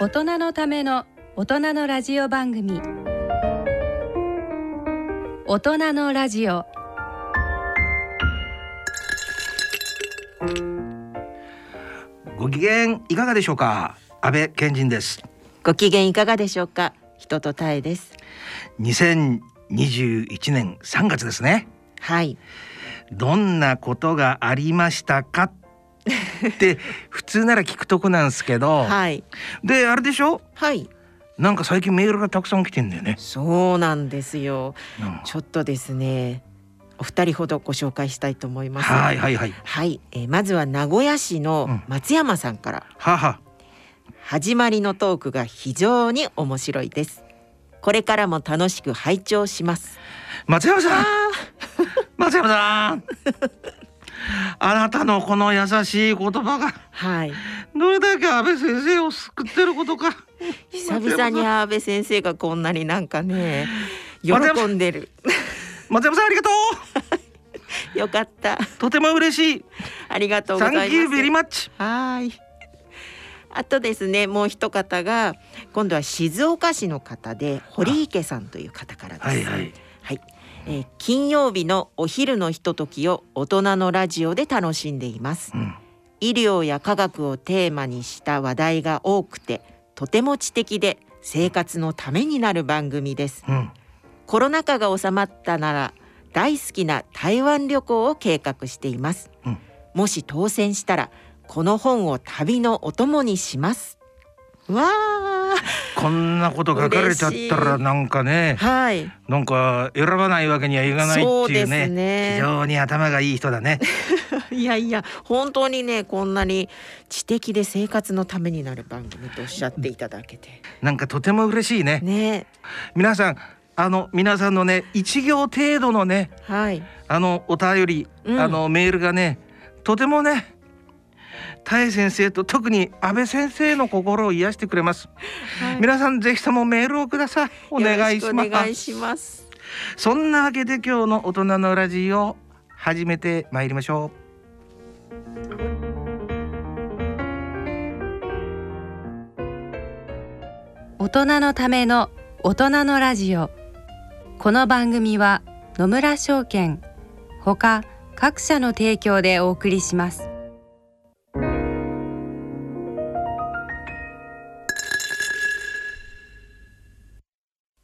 大人のための大人のラジオ番組。大人のラジオ。ご機嫌いかがでしょうか？安倍健人です。ご機嫌いかがでしょうか？人とたえです。2021年3月ですね。はい。どんなことがありましたか？って普通なら聞くとこなんですけど、はい。であれでしょ？はい。なんか最近メールがたくさん来てんだよね、そうなんですよ。うん。ちょっとですねお二人ほどご紹介したいと思います。はいはいはい。はい、えーまずは名古屋市の松山さんから、はは。始まりのトークが非常に面白いです。これからも楽しく拝聴します。松山さん！あ松山さんあなたのこの優しい言葉がーはい。どれだけ安倍先生を救ってることか。久々に安倍先生がこんなになんかね喜んでる。松山さんありがと よかった。うとても嬉しい。ありがとうごサざいます。ンキューベリーマッチはい。あとですね、もう一方が今度は静岡市の方で堀池さんという方からです。はいはいはいえー金曜日のお昼のひとときを大人のラジオで楽しんでいます。うん。医療や科学をテーマにした話題が多くて、とても知的で生活のためになる番組です。うん。コロナ禍が収まったなら大好きな台湾旅行を計画しています、うん。もし当選したらこの本を旅のお供にしますわあ。こんなこと書かれちゃったらなんかねはい。なんか選ばないわけにはいかないっていうねね。非常に頭がいい人だね。いやいや本当にねこんなに知的で生活のためになる番組とおっしゃっていただけて。なんかとても嬉しいね。ね。皆さんあの皆さんのね一行程度のねはい。あのお便り、うん。あのメールがねとてもね田江先生と特に安倍先生の心を癒してくれます、はい。皆さんぜひともメールをください。お願いします。くお願いします。そんなわけで今日の大人のラジオ始めてまいりましょ大人のための大人のラジオ。この番組は野村証券ほか各社の提供でお送りします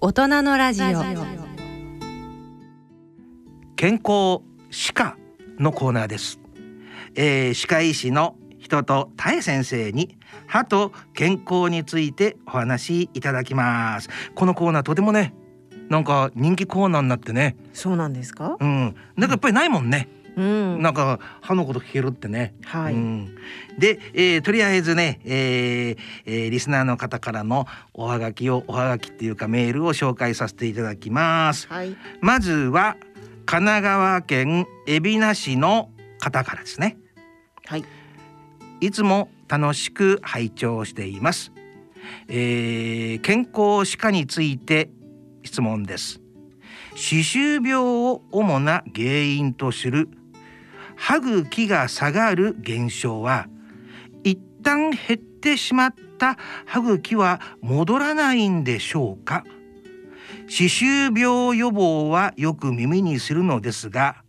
大人のラジオ。う健康歯科のコーナーです、えー、歯科医師の人と田江先生に歯と健康についてお話しいただきます。このコーナーとてもねなんか人気コーナーになってね。そうなんですか？うん。なんかやっぱりないもんね。うんなんか歯のこと聞けるってね。はい、うん、で、えーとりあえずね、えーえーリスナーの方からのおはがきをおはがきっていうかメールを紹介させていただきます。はいまずは神奈川県海老名市の方からですね。はいいつも楽しく拝聴しています。えー健康歯科について質問です。歯周病を主な原因とする歯茎が下がる現象は一旦減ってしまった歯茎は戻らないんでしょうか？歯周病予防はよく耳にするのですが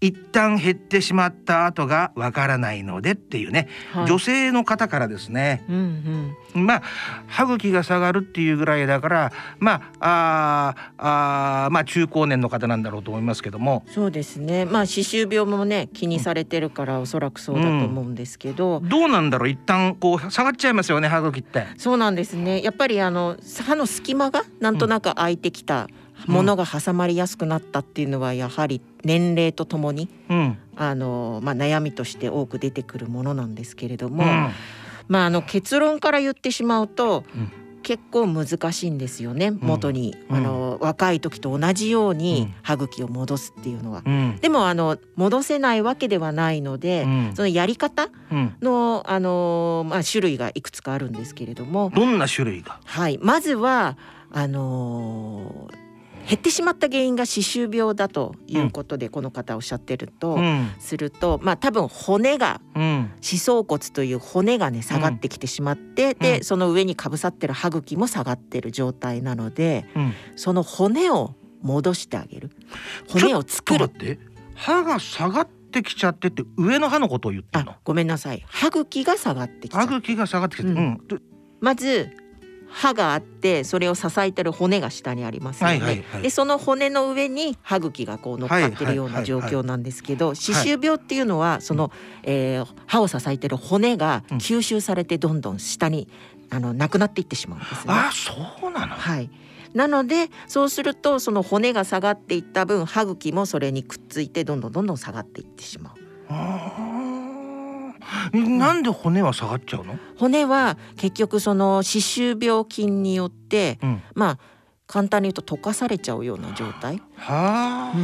一旦減ってしまった後がわからないのでっていうね、はい。女性の方からですね。うんうん。まあ歯茎が下がるっていうぐらいだからまああーあーまあ中高年の方なんだろうと思いますけども。そうですね。まあ歯周病もね気にされてるからおそらくそうだと思うんですけど、どうなんだろう一旦こう下がっちゃいますよね歯茎って。そうなんですね。やっぱりあの歯の隙間がなんとなく空いてきたものが挟まりやすくなったっていうのはやはり年齢とともにうん。あの、まあ、悩みとして多く出てくるものなんですけれども、うん。まあ、あの結論から言ってしまうと、うん。結構難しいんですよね元に、うん。あの若い時と同じよううにん。歯茎を戻すっていうのは。うん。でもあの戻せないわけではないので、うん。そのやり方うん。の、あのまあ、種類がいくつかあるんですけれども、どんな種類が？はい、まずはあのー減ってしまった原因が歯周病だということで、この方おっしゃってると、うん。するとまあ多分骨がうん。歯槽骨という骨がね下がってきてしまって、で、うん。その上にかぶさってる歯茎も下がってる状態なのでうん。その骨を戻してあげる。骨を作る。歯が下がってきちゃってって上の歯のことを言ってごめんなさい。歯茎が下がってきちゃう。歯茎が下がってきて、ううん。まず歯があってそれを支えてる骨が下にありますよね、はいはいはい。でその骨の上に歯茎がこう乗っかってるような状況なんですけど歯周病っていうのはその、えー歯を支えてる骨がうん。吸収されてどんどん下にあのなくなっていってしまうんですね。あそうなの？はい。なのでそうするとその骨が下がっていった分歯茎もそれにくっついてどんどんどんどん下がっていってしまう。なんで骨は下がっちゃうの、骨は結局その歯周病菌によってうん、まあ簡単に言うと溶かされちゃうような状態。はあ、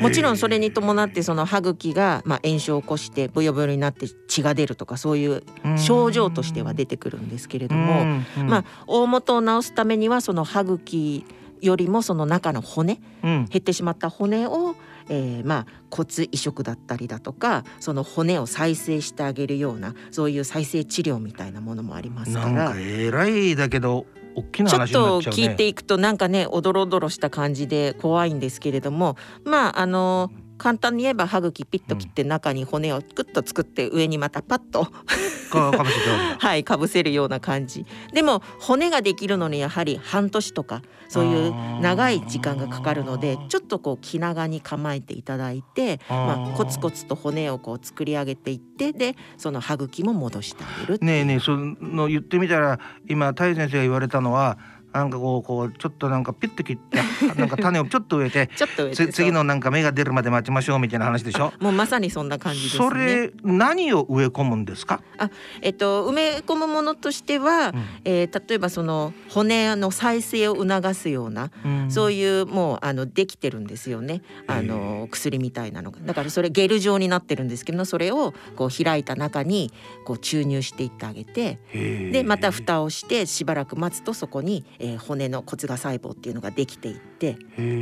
もちろんそれに伴ってその歯茎がまあ炎症を起こしてブヨブヨになって血が出るとかそういう症状としては出てくるんですけれども、まあ大元を治すためにはその歯茎よりもその中の骨あ、うん。減ってしまった骨を、えーまあ骨移植だったりだとかその骨を再生してあげるようなそういう再生治療みたいなものもありますからなんか。えらいだけど大きなちょっ話になとっちゃうね。聞いていくとなんかねおどろおどろした感じで怖いんですけれどもまああの簡単に言えば歯茎ピッと切って中に骨をグッと作って上にまたパッと。はいかぶせるような感じ。でも骨ができるのにやはり半年とかそういう長い時間がかかるのでちょっとこう気長に構えていただいてまあ、コツコツと骨をこう作り上げていってでその歯茎も戻してあげるねえねえその言ってみたら今太先生が言われたのはなんかこうこうちょっとなんかピッと切って なんか種をちょっと植えてちょっと上つ次のなんか芽が出るまで待ちましょうみたいな話でしょ？も うまさにそんな感じですね。それ何を植え込むんですか？えっと埋め込むものとしては、うん。えー例えばその骨の再生を促すような、そういうもうあのできてるんですよね。あの薬みたいなのが。だからそれゲル状になってるんですけどそれをこう開いた中にこう注入していってあげてでまた蓋をしてしばらく待つとそこに、えー骨の骨芽細胞っていうのができていって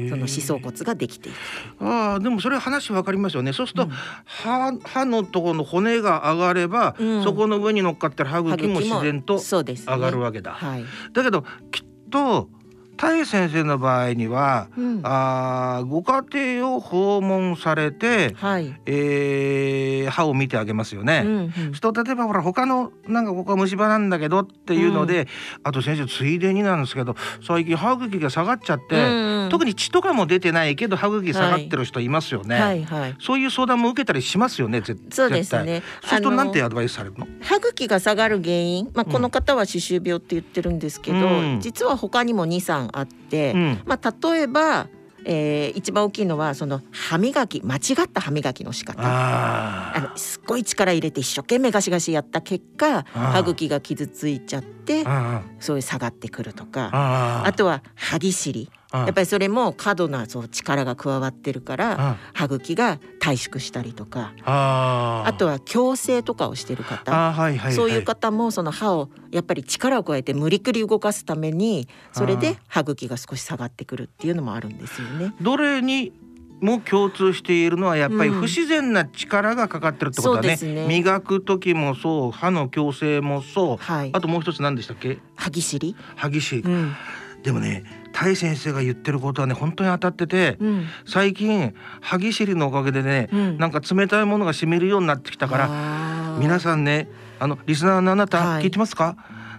その歯槽骨ができていく。ああでもそれ話わかりますよね。そうすると、うん。歯歯のところの骨が上がれば、うん。そこの上に乗っかってる歯歯茎も自然と上がるわけだ。はい、だけどきっと太先生の場合には、うん。あーご家庭を訪問されて、はい、えー歯を見てあげますよね。うんうん。と例えばほら他のなんかここは虫歯なんだけどっていうので、あと先生ついでになんですけど最近歯茎が下がっちゃって、うん特に血とかも出てないけど歯茎下がってる人いますよね。はい。はい。そういう相談も受けたりしますよね。ぜそうですね。絶対。そうするとなんてアドバイスされるの？歯茎が下がる原因、まあ、うんこの方は歯周病って言ってるんですけど、うん。実は他にも23あって、うん。まあ、例えば、えー一番大きいのはその歯磨き間違った歯磨きの仕方。ああのすっごい力入れて一生懸命ガシガシやった結果ー。歯茎が傷ついちゃってあそういう下がってくるとか。ああとは歯ぎしりやっぱりそれも過度なそう力が加わってるからあ歯茎が退縮したりとかああとは矯正とかをしてる方。そういう方もその歯をやっぱり力を加えて無理くり動かすためにそれで歯茎が少し下がってくるっていうのもあるんですよね。どれにも共通しているのはやっぱりうん。不自然な力がかかってるってことだね,、そうですね。磨く時もそう歯の矯正もそう。はい。あともう一つ何でしたっけ？歯ぎしり。歯ぎしりうん。でもねタイ先生が言ってることはね本当に当たってて、うん。最近歯ぎしりのおかげでね、うん。なんか冷たいものが染みるようになってきたからら皆さんねあのリスナーのあなた、はい。聞いてますか？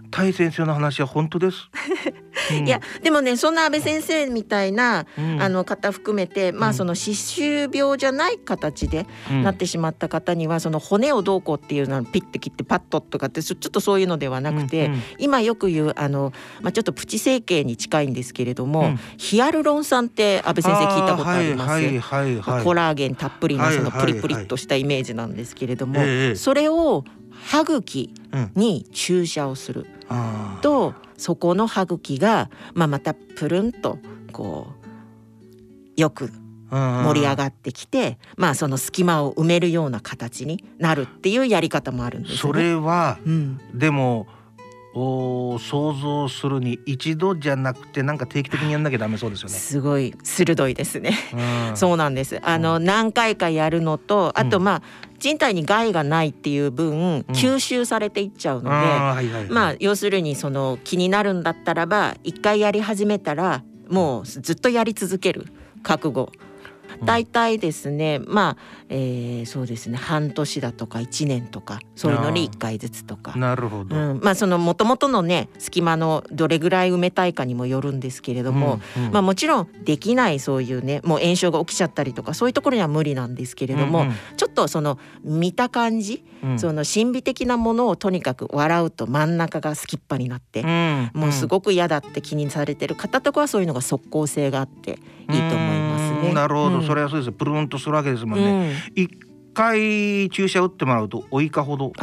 タイ先生の話は本当です、うん。いやでもねそんな安倍先生みたいな、うん。あの方含めてまうん。あその歯周病じゃない形でうん。なってしまった方にはその骨をどうこうっていうのをピッて切ってパッととかってそちょっとそういうのではなくて、うんうん。今よく言うあの、まあ、ちょっとプチ整形に近いんですけれども、うん。ヒアルロン酸って安倍先生聞いたことあります、はいはいはい。はいコラーゲンたっぷりのそのはいはいプリプリっとしたイメージなんですけれども、ええ。それを歯茎うん。に注射をするとそこの歯茎が、まあ、またプルンとこうよく盛り上がってきて、まあその隙間を埋めるような形になるっていうやり方もあるんですね。れはうん、でもおー想像するに一度じゃなくてなんか定期的にやんなきゃダメそうですよね。すごい鋭いですね。うんそうなんです。あの何回かやるのと、あとうんまあ人体に害がないっていう分吸収されていっちゃうので、はいはいまあ要するにその気になるんだったらば一回やり始めたらもうずっとやり続ける覚悟。うん。大体ですねまあ、えーそうですね半年だとか1年とかそういうのに1回ずつとか。なるほど。うん、まあその元々のね隙間のどれぐらい埋めたいかにもよるんですけれども、うんうん。まあもちろんできないそういうねもう炎症が起きちゃったりとかそういうところには無理なんですけれども、うんうん。ちょっとその見た感じ、うん。その神秘的なものをとにかく笑うと真ん中がすきっぱになって、うん。もうすごく嫌だって気にされてる方とかはそういうのが即効性があっていいと思いますね。うんなるほど、うんそれはそうですプルンとするわけですもんうね。ん一、回注射打ってもらうとおいかほど。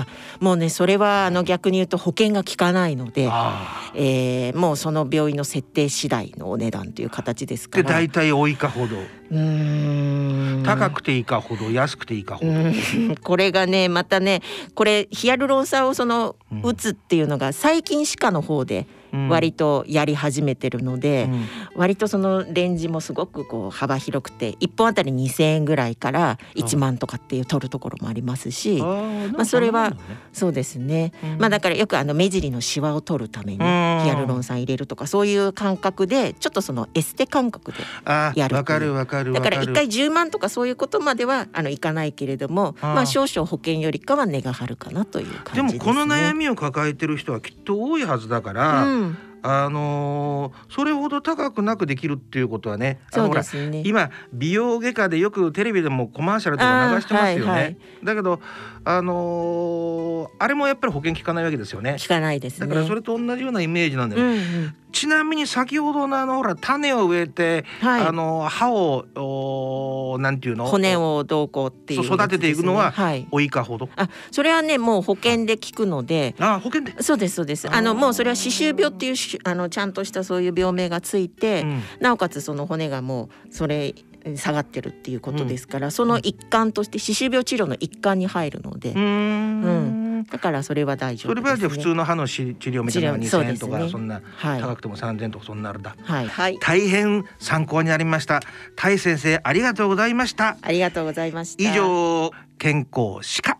もうねそれはあの逆に言うと保険が効かないので、あえーもうその病院の設定次第のお値段という形ですかーでら。大体おいかほど。うーん高くていいかほど安くていいかほど。うんこれがねまたねこれヒアルロン酸をそのうん打つっていうのが最近歯科の方でうん割とやり始めてるので、うん。割とそのレンジもすごくこう幅広くて1本あたり2,000円ぐらいから1万とかっていう取るところもありますし、まあそれはそうですね、うん。まあだからよくあの目尻のシワを取るためにヒうん。アルロン酸入れるとかそういう感覚でちょっとそのエステ感覚であやるわかるわかるだわから一回10万とかそういうことまではあのいかないけれどもまあ少々保険よりかは値が張るかなという感じです、ね、でもこの悩みを抱えてる人はきっと多いはずだから、うん、あのーそれほど高くなくできるっていうことはねあのそうですね。今美容外科でよくテレビでもコマーシャルとか流してますよね、はいはい。だけどあのーあれもやっぱり保険効かないわけですよね。聞かないですね。だからそれと同じようなイメージなんだよね、うんうん。ちなみに先ほどのあのほら種を植えて、はい。あの歯をおーなんていうの？骨をどうこうっていうそう育てていくのははい。おいかほど？あそれはねもう保険で効くので。あ。保険で、そうですそうです。あのもうそれは歯周病っていうしあのちゃんとしたそういう病名がついて、うん。なおかつその骨がもうそれ下がってるっていうことですから、その一環として歯周病治療の一環に入るので、うーん。だからそれは大丈それ夫です、ね。はじゃあ普通の歯のし治療みたいなのが治療2000円とかそんなはい。高くても3000円とかそんなあるんだ。はい。はい。大変参考になりました。タイ先生ありがとうございました。ありがとうございました。以上健康歯科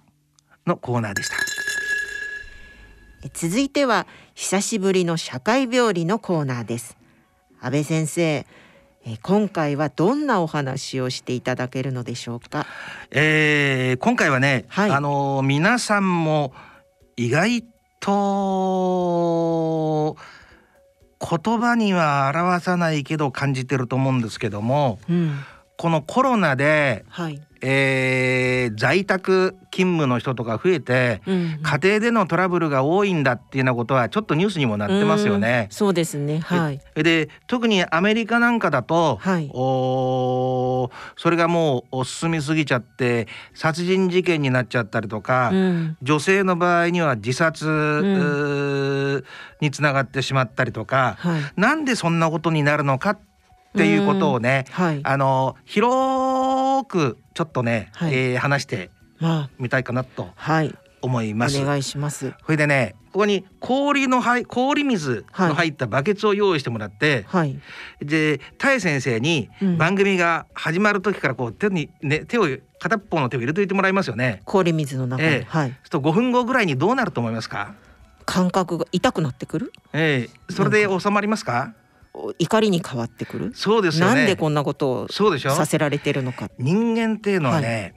のコーナーでした。え続いては久しぶりの社会病理のコーナーです。安倍先生え今回はどんなお話をしていただけるのでしょうか？えー今回はね、はい。あのー皆さんも意外と言葉には表さないけど感じてると思うんですけどもうん。このコロナで、はい、えー在宅勤務の人とか増えてうん家庭でのトラブルが多いんだっていうようなことはちょっとニュースにもなってますよね。うん。そうですね。はい。で特にアメリカなんかだと、はい。おーそれがもう進みすぎちゃって殺人事件になっちゃったりとか、うん。女性の場合には自殺、うーにつながってしまったりとか、はい。なんでそんなことになるのかっていうことをね、はい。あの広くちょっとね、はい。えー話してまみたいかなと思います。願いします。それでねここに氷の入氷水の入ったバケツを用意してもらって、はい。でタエ先生にうん。番組が始まる時からこう手にね手を片っぽの手を入れといてもらいますよね。氷水の中に、ええ。はい。と5分後ぐらいにどうなると思いますか？感覚が痛くなってくる？ええ。それで収まりますか？怒りに変わってくる？そうですよねなんでこんなことをさせられてるのか。人間っていうのはね、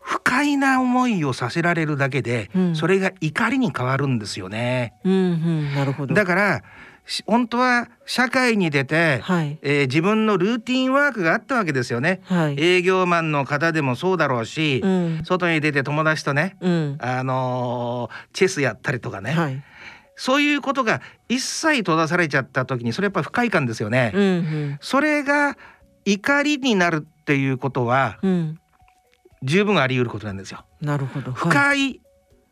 不快な思いをさせられるだけで、うんそれが怒りに変わるんですよねうんうんなるほど。だからし本当は社会に出て、はいえー自分のルーティンワークがあったわけですよねはい。営業マンの方でもそうだろうし、うん外に出て友達とねうんあのーチェスやったりとかね、はい。そういうことが一切閉ざされちゃった時にそれやっぱ不快感ですよね。うんうんそれが怒りになるっていうことはうん。十分あり得ることなんですよ。なるほど。不はい快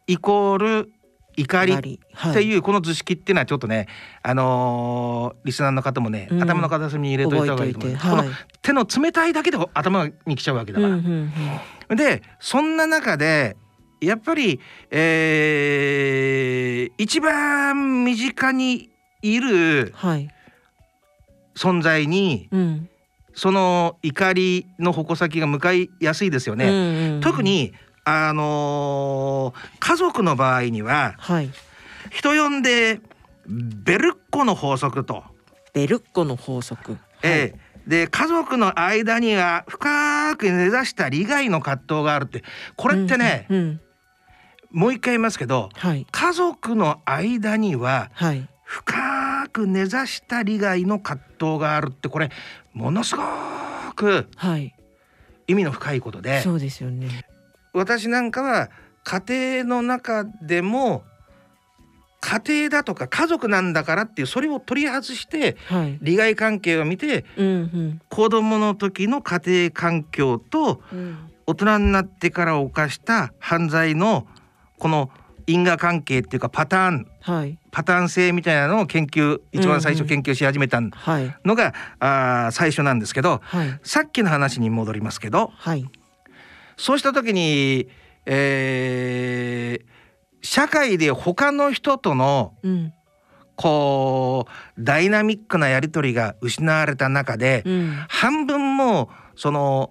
イコール怒りっはいていうこの図式っていうのはちょっとね、あのーリスナーの方もね、うん頭の片隅に入れといた方がいいと思います。覚えといてこの手の冷たいだけで頭に来ちゃうわけだから。うんうんうんでそんな中でやっぱり、えー一番身近にいるはい。存在にうん。その怒りの矛先が向かいやすいですよね。うんうんうん特。にあのー家族の場合にははい。人呼んでベルッコの法則と、ベルッコの法則。ええで家族の間には深く根ざした利害の葛藤があるってこれってね、うんうん。もう一回言いますけどはい。家族の間にははい。深く根ざした利害の葛藤があるってこれものすごくはい。意味の深いことでそうですよね。私なんかは家庭の中でも家庭だとか家族なんだからっていうそれを取り外してはい。利害関係を見てうんうん。子供の時の家庭環境とうん。大人になってから犯した犯罪のこの因果関係っていうかパターンはい。パターン性みたいなのを研究一番最初研究し始めたはい。のが、あー最初なんですけどはい。さっきの話に戻りますけどはい。そうした時に、えー社会で他の人とのうん。こうダイナミックなやり取りが失われた中で、うん。半分もそのお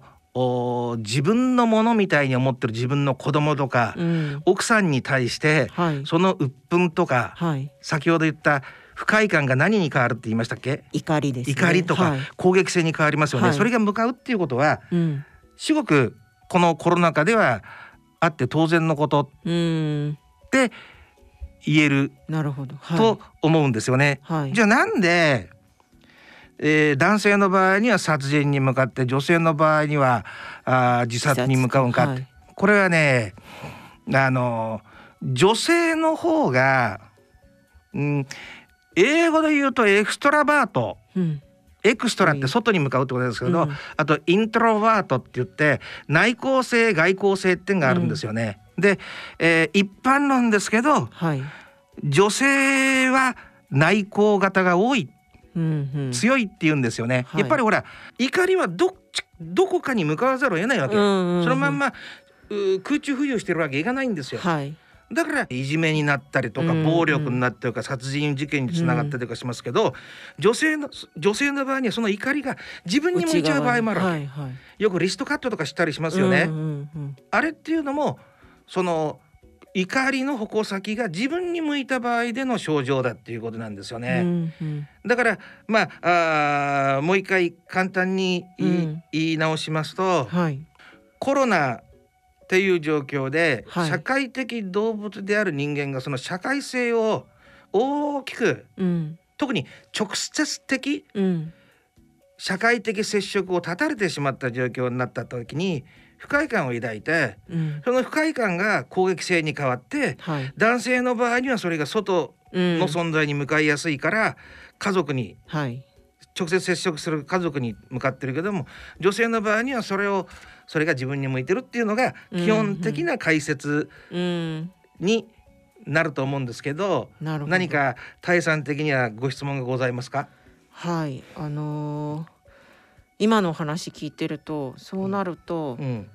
自分のものみたいに思ってる自分の子供とか、うん。奥さんに対してはい。その鬱憤とかはい。先ほど言った不快感が何に変わるって言いましたっけ？怒りですね。怒りとかはい。攻撃性に変わりますよね、はいそれが向かうっていうことはうん。至極このコロナ禍ではあって当然のことうん。って言える。と思うんですよね。はい。じゃあなんで、えー男性の場合には殺人に向かって女性の場合にはあー自殺に向かうんかって、はいこれはねあの女性の方が、うん、英語で言うとエクストラバートうん。エクストラって外に向かうってことですけど、うんあとイントロバートって言って内向性外向性っていうのがあるんですよね。で、えー一般論ですけどはい。女性は内向型が多いうんうん。強いって言うんですよね。はいやっぱりほら怒りはどっちどこかに向かわざるを得ないわけ。うんうんうんそのまんまう空中浮遊してるわけいかないんですよ。はい。だからいじめになったりとかうんうん暴力になったりとか殺人事件につながったりとかしますけど、女性の女性の場合にはその怒りが自分に向いちゃう場合もあるわけ、はいはい。よくリストカットとかしたりしますよね、うんうんうんあれっていうのもその怒りの矛先が自分に向いた場合での症状だっていうことなんですようね、んうん。だからまあもう一回簡単に言い,、うん。言い直しますとはい。コロナっていう状況で、はい。社会的動物である人間がその社会性を大きくうん。特に直接的うん。社会的接触を断たれてしまった状況になった時に不快感を抱いてうん。その不快感が攻撃性に変わってはい。男性の場合にはそれが外うんの存在に向かいやすいから家族にはい。直接接触する家族に向かってるけども女性の場合にはそれをそれが自分に向いてるっていうのが基本的な解説うん。になると思うんですけど、なるほど。何。か大さん的にはご質問がございますか？はい。あのー今の話聞いてるとそうなると、うん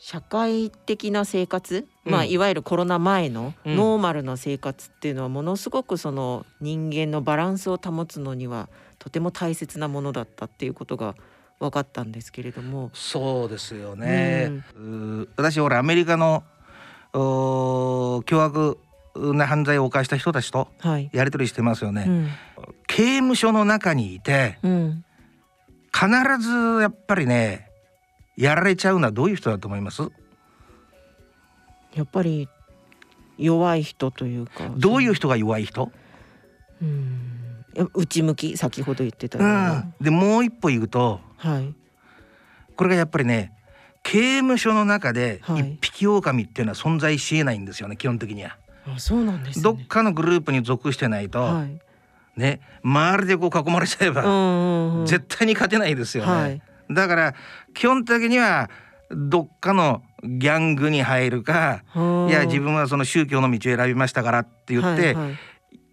社会的な生活、うんまあいわゆるコロナ前のうんノーマルな生活っていうのはものすごくその人間のバランスを保つのにはとても大切なものだったっていうことが分かったんですけれども。そうですよね、うー私ほらアメリカのおー共和国な犯罪を犯した人たちとはい。やり取りしてますよね、うん。刑務所の中にいてうん。必ずやっぱりねやられちゃうのはどういう人だと思います？やっぱり弱い人というか。どういう人が弱い人、うん。内向き先ほど言ってたようんでもう一歩言うとはい。これがやっぱりね刑務所の中ではい一匹狼っていうのは存在しえないんですよね基本的には。あそうなんですね。どっかのグループに属してないと、はい。ね周りでこう囲まれちゃえば。絶対に勝てないですよね。はいだから基本的にはどっかのギャングに入るか、いや自分はその宗教の道を選びましたからって言って、はいはい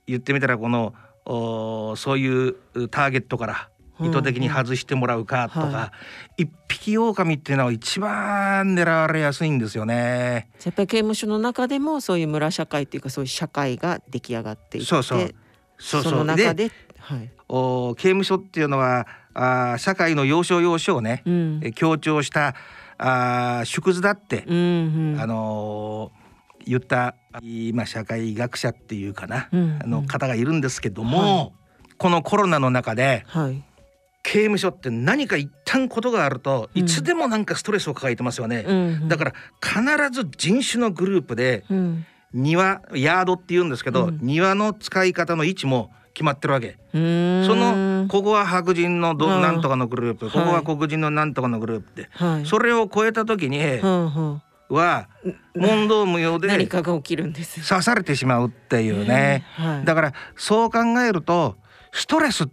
言ってみたらこのおそういうターゲットから意図的に外してもらうかとか、うんは一匹狼っていうのは一番狙われやすいんですよね。やっぱり刑務所の中でもそういう村社会っていうかそういう社会が出来上がっていってそうそうそうそのそう中ではい。お刑務所っていうのはあー社会の要所要所をね、うん。え強調したあー縮図だって、うんうん。あのー言った今社会学者っていうかな、うんあの方がいるんですけども、このコロナの中ではい。刑務所って何か一旦ことがあると、うん。いつでもなんかストレスを抱えてますよね。うん。だから必ず人種のグループでうん庭ヤードって言うんですけど、うん。庭の使い方の位置も決まってるわけ。そのここは白人のどうん。なんとかのグループ、ここははい黒人のなんとかのグループって、はい。それを超えた時には問答無用で何かが起きるんです刺されてしまうっていうね。はい。だからそう考えるとストレスっ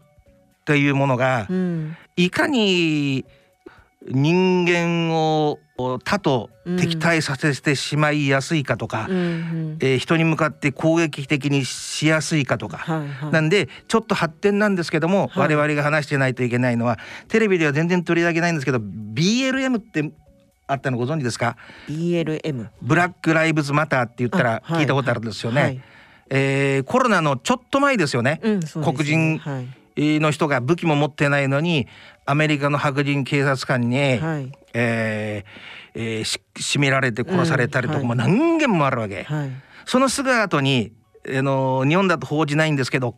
ていうものがうん。いかに人間を他と敵対させてしまいやすいかとか、うんうん。えー人に向かって攻撃的にしやすいかとか。はいはい。なんでちょっと発展なんですけども、はい。我々が話してないといけないのはテレビでは全然取り上げないんですけど BLM ってあったのご存知ですか？BLM ブラック・ライブズ・マターって言ったら聞いたことあるんですよね。はい。えーコロナのちょっと前ですよね、うんね。黒人はい。の人が武器も持ってないのにアメリカの白人警察官に、はい。えーえーし締められて殺されたりとかうんも何件もあるわけ。はい。そのすぐ後に、あの日本だと報じないんですけど、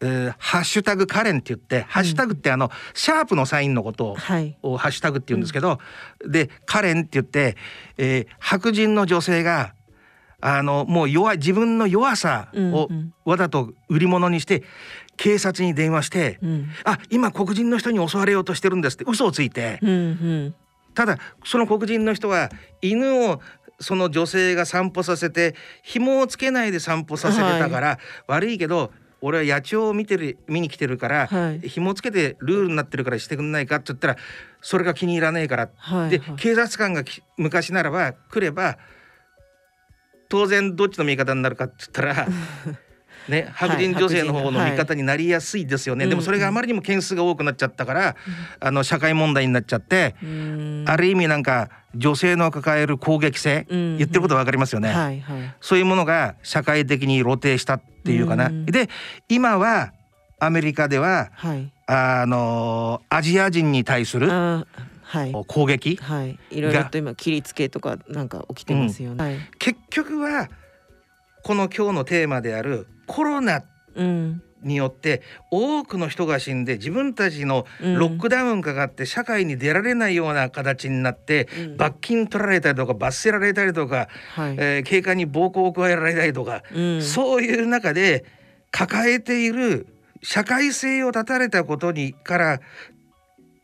えーハッシュタグカレンって言って、ハッシュタグってあのシャープのサインのことを,、はい。ハッシュタグって言うんですけど、でカレンって言って、えー白人の女性があのもう弱い自分の弱さをうんうん。わざと売り物にして警察に電話して、うん。あ今黒人の人に襲われようとしてるんですって嘘をついて、うんうん。ただその黒人の人は犬をその女性が散歩させて紐をつけないで散歩させてたから、悪いけど俺は野鳥を見てる見に来てるから、はい。紐つけてルールになってるからしてくんないかって言ったらそれが気に入らねえから、ではいはい。警察官がき昔ならば来れば当然どっちの味方になるかって言ったら。ね、白人女性の方の味方になりやすいですよね、はいでもそれがあまりにも件数が多くなっちゃったから、あの社会問題になっちゃって、うん。ある意味なんか女性の抱える攻撃性、うん。言ってることわかりますよね、はいはい。そういうものが社会的に露呈したっていうかな、うん。で今はアメリカでははい。あのアジア人に対するあはい。攻撃はい。いろいろと今切りつけとかなんか起きてますよね、はい。結局はこの今日のテーマであるコロナうん。によって多くの人が死んで自分たちのロックダウンかかって社会に出られないような形になって、うん。罰金取られたりとか罰せられたりとか、はい、えー警官に暴行を加えられたりとか、うん。そういう中で抱えている社会性を断たれたことにから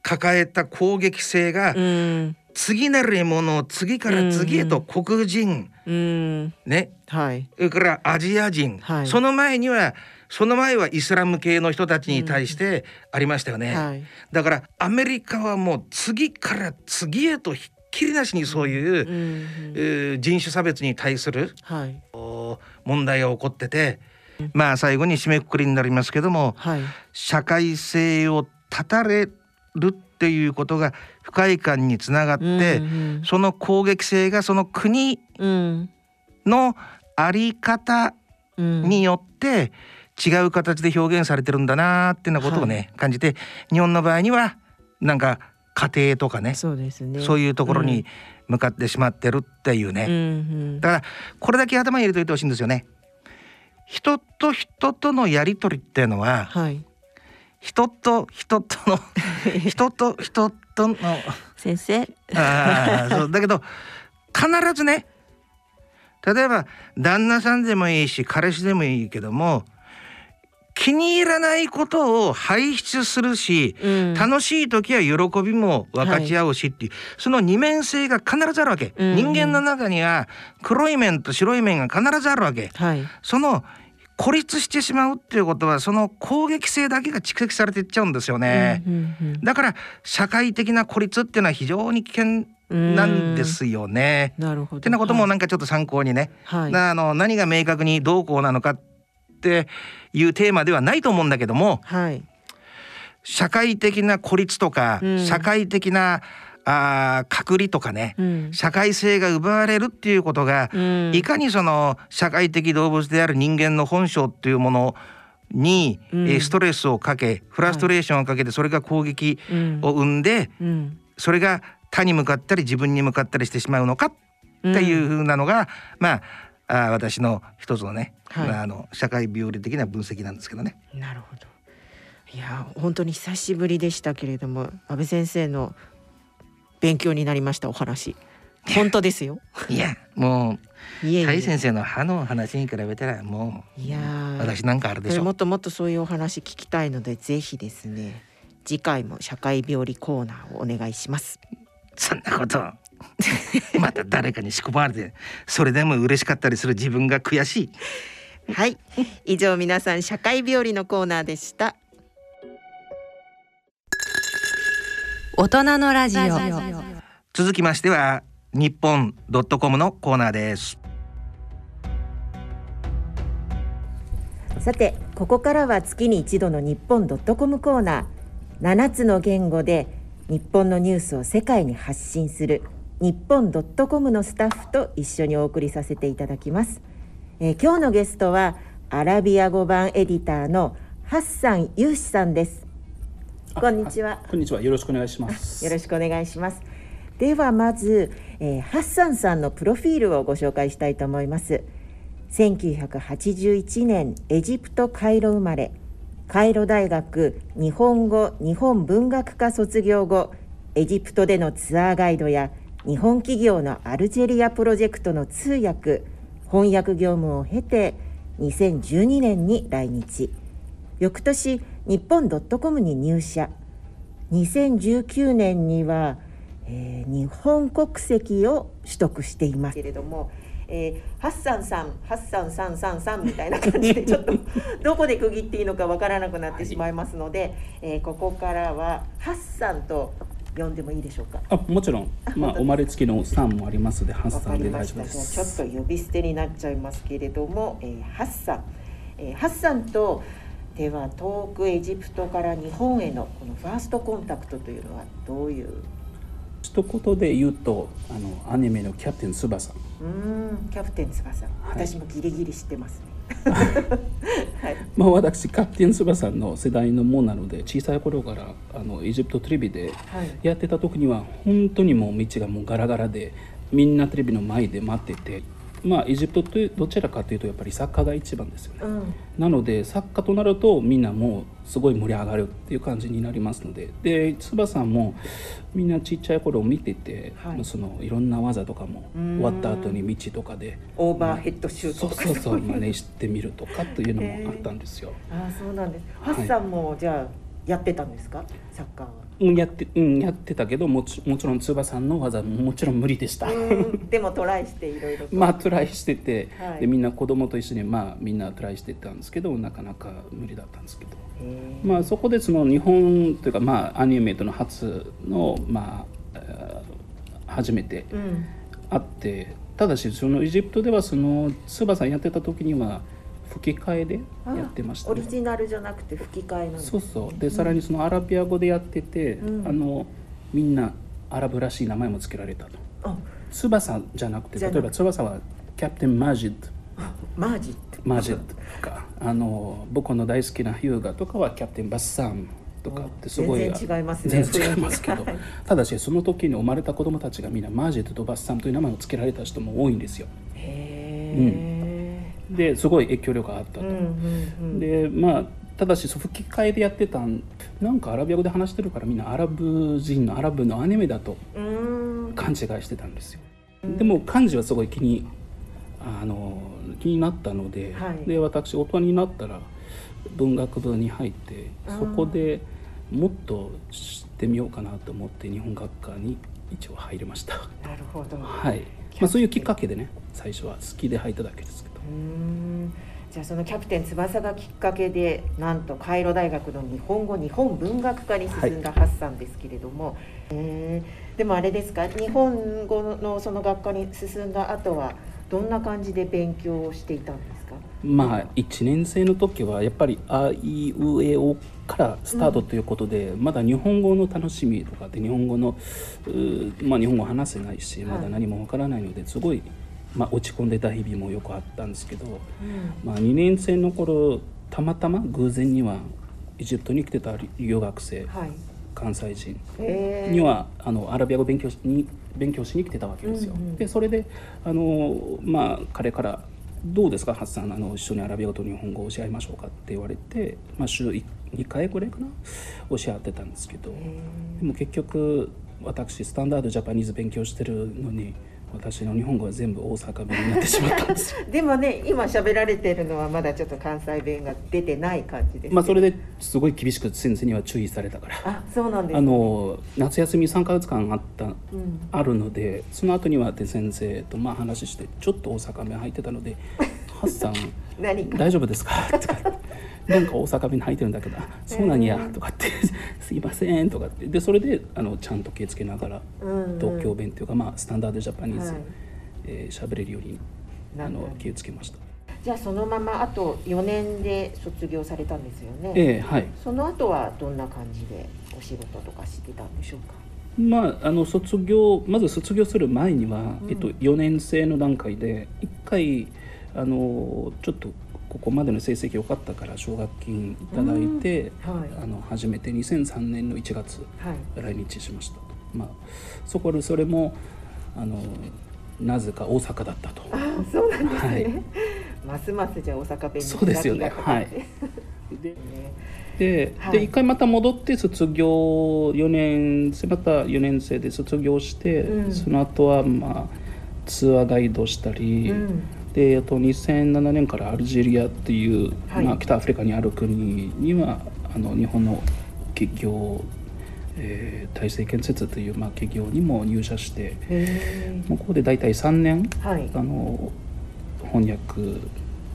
抱えた攻撃性が、うん次なる獲物を次から次へと黒人、うん。ね。はい。それからアジア人、はい。その前にはその前はイスラム系の人たちに対してありましたよね。はい。だからアメリカはもう次から次へとひっきりなしにそういう、う人種差別に対するはい。お問題が起こってて、まあ最後に締めくくりになりますけどもはい。社会性を断たれるっていうことが不快感につながって、うんその攻撃性がその国うんのあり方うん。によって違う形で表現されてるんだなーっていうようなことをね、感じて日本の場合にはなんか家庭とかねそうですね。そういうところに向かってしまってるっていうね、うんうん。だからこれだけ頭に入れといてほしいんですよね。人と人とのやり取りっていうのははい人と人との 人と人との。先生。あーそう。だけど必ずね例えば旦那さんでもいいし彼氏でもいいけども気に入らないことを排出するし、うん。楽しい時は喜びも分かち合うしっていう、その二面性が必ずあるわけ、うん。人間の中には黒い面と白い面が必ずあるわけ。はい。その孤立してしまうっていうことはその攻撃性だけが蓄積されていっちゃうんですよね、だから社会的な孤立っていうのは非常に危険うんなんですよね。なるほど。ってなこともはいなんかちょっと参考にね、はい。なあの何が明確にどうこうなのかっていうテーマではないと思うんだけどもはい。社会的な孤立とか、うん。社会的なあー隔離とかね、うん。社会性が奪われるっていうことが、うん。いかにその社会的動物である人間の本性っていうものに、うん。えーストレスをかけフラストレーションをかけてそれが攻撃うん。を生んで、うん。それが他に向かったり自分に向かったりしてしまうのかっていうふうなのが、まああー私の一つのね、はい。まああの社会病理的な分析なんですけどね。なるほど。いや本当に久しぶりでしたけれども安倍先生の勉強になりましたお話。本当ですよ。いやもいうえいえ。大先生の歯の話に比べたらもいや私なんかあるでしょ。もっ。ともっとそういうお話聞きたいのでぜひですね次回も社会病理コーナーをお願いします。そんなことまた誰かに仕込まれてそれでも嬉しかったりする自分が悔しい。はい。以上皆さん社会病理のコーナーでした大人のラジオ。続きましては日本ドットコムのコーナーです。さてここからは月に一度の日本ドットコムコーナー。7つの言語で日本のニュースを世界に発信する日本ドットコムのスタッフと一緒にお送りさせていただきます、えー今日のゲストはアラビア語版エディターのハッサンユーシさんです こんにちは。あこんにちは。よろしくお願いします。よろしくお願いします。ではまず、えーハッサンさんのプロフィールをご紹介したいと思います。1981年エジプトカイロ生まれ。カイロ大学日本語日本文学科卒業後エジプトでのツアーガイドや日本企業のアルジェリアプロジェクトの通訳翻訳業務を経て2012年に来日翌年日本ドットコムに入社2019年には、えー日本国籍を取得していますけれども、えーハッサンさんハッサンさんさんさんみたいな感じでちょっと どこで区切っていいのかわからなくなってしまいますので、えーここからはハッサンと呼んでもいいでしょうか？あ、もちろん。まあ、生まれつきのさんもありますので、ハッわサンで大丈夫でたじゃあちょっす。と呼び捨てになっちゃいますけれども、えーハッサン、えーハッサンとでは遠くエジプトから日本へのこのファーストコンタクトというのはどういう？一言で言うと、あのアニメのキャプテン翼。うーんキャプテン翼、はい私もギリギリ知ってますね。はい、まあ、私キャプテン翼の世代のものなので、小さい頃からあのエジプトテレビではいやってた時には本当にもう道がもうガラガラで、みんなテレビの前で待ってて。まあ、エジプトというどちらかというとやっぱりサッカーが一番ですよね。うん、なのでサッカーとなるとみんなもうすごい盛り上がるっていう感じになりますので。で翼さんもみんなちっちゃい頃見てて、はい。い、そのいろんな技とかもうん。終わった後に道とかでオーバーヘッドシューそうトとか。そうそうい真似してみるとかというのもあったんですよ。ああそうなんです。ハはい。ッサンもじゃあやってたんですか？サッカーは。うんやってうん、やってたけどもちもちろん翼さんの技ももちろん無理でした。うんでもトライしていろいろと。まあトライしてて、はいでみんな子供と一緒にまあみんなトライしてたんですけどなかなか無理だったんですけど。まあ、そこでその日本というか、まあ、アニメートの初の、まあえー初めてうん会ってただしそのエジプトではその翼やってた時には吹き替えでやってましたね。オリジナルじゃなくて吹き替えなんそうそう。でさらにそのアラビア語でやってて、うん。あのみんなアラブらしい名前も付けられたと。あ。翼じゃなくて例えば翼はキャプテンマジッドマージってマジッドとか。あの僕の大好きなヒューガとかはキャプテンバッサムとかってすごい全然違いますね。全然違いますけど。はい ただしその時に生まれた子供たちがみんなマジッドとバッサムという名前を付けられた人も多いんですよ。へえ、ですごい影響力があったと。でまあただし吹き替えでやってたんなんかアラビア語で話してるからみんなアラブ人のアラブのアニメだと勘違いしてたんですよ。でも漢字はすごい気にあの気になったので,、はいで私大人になったら文学部に入ってそこでもっと知ってみようかなと思って日本学科に一応入りました。なるほどはいまあ、そういうきっかけでね最初は好きで入っただけです。うーん。じゃあそのキャプテン翼がきっかけでなんとカイロ大学の日本語日本文学科に進んだハッサンですけれども、えーでもあれですか日本語のその学科に進んだ後はどんな感じで勉強をしていたんですか？まあ1年生の時はやっぱり「あいうえお」からスタートということで、まだ日本語の楽しみとかで日本語のうーまあ、日本語話せないしまだ何もわからないのですごい、まあ、落ち込んでた日々もよくあったんですけど、まあ、2年生の頃たまたま偶然にはエジプトに来てた留学生はい。関西人えー。にはあのアラビア語勉強しに勉強しに来てたわけですよ。うんうんでそれであの、まあ、彼から「どうですかハッサンあの一緒にアラビア語と日本語を教え合いましょうか」って言われて、まあ、週2回ぐらいかな教え合ってたんですけど。でも結局私スタンダードジャパニーズ勉強してるのに私の日本語は全部大阪弁になってしまったんですよ。でもね今喋られてるのはまだちょっと関西弁が出てない感じですまあそれですごい厳しく先生には注意されたから。あそうなんです、ね、あの夏休み3ヶ月間あったうんあるのでその後にはで先生とまあ話してちょっと大阪弁入ってたので「ハッサン大丈夫ですか?」とか「なんか大阪弁入ってるんだけどあそうなんや」とかって「すいません」とかって。でそれであのちゃんと気をつけながらうん。うん東京弁というか、まあ、スタンダードジャパニーズはい。えー喋れるようにあの気をつけました。じゃあそのままあと4年で卒業されたんですよね、ええはい。その後はどんな感じでお仕事とかしてたんでしょうか？まあ、あの卒業まず卒業する前には、えっと、4年生の段階で1回あのちょっとここまでの成績良かったから奨学金いただいて、うん。はい。あの初めて2003年の1月はい。来日しました。と、まあ、そこでそれもあのなぜか大阪だったと。あそうなんですね、はい。ますますじゃあ大阪弁にそうですよね。はい。で ねで,、はい。で一回また戻って卒業4年生また4年生で卒業して、うん。その後はまあツアーガイドしたり、うんであと2007年からアルジェリアっていう、はい。まあ、北アフリカにある国にはあの日本の企業、えー大成建設という、まあ、企業にも入社してへもうここで大体3年ーはい。あの翻訳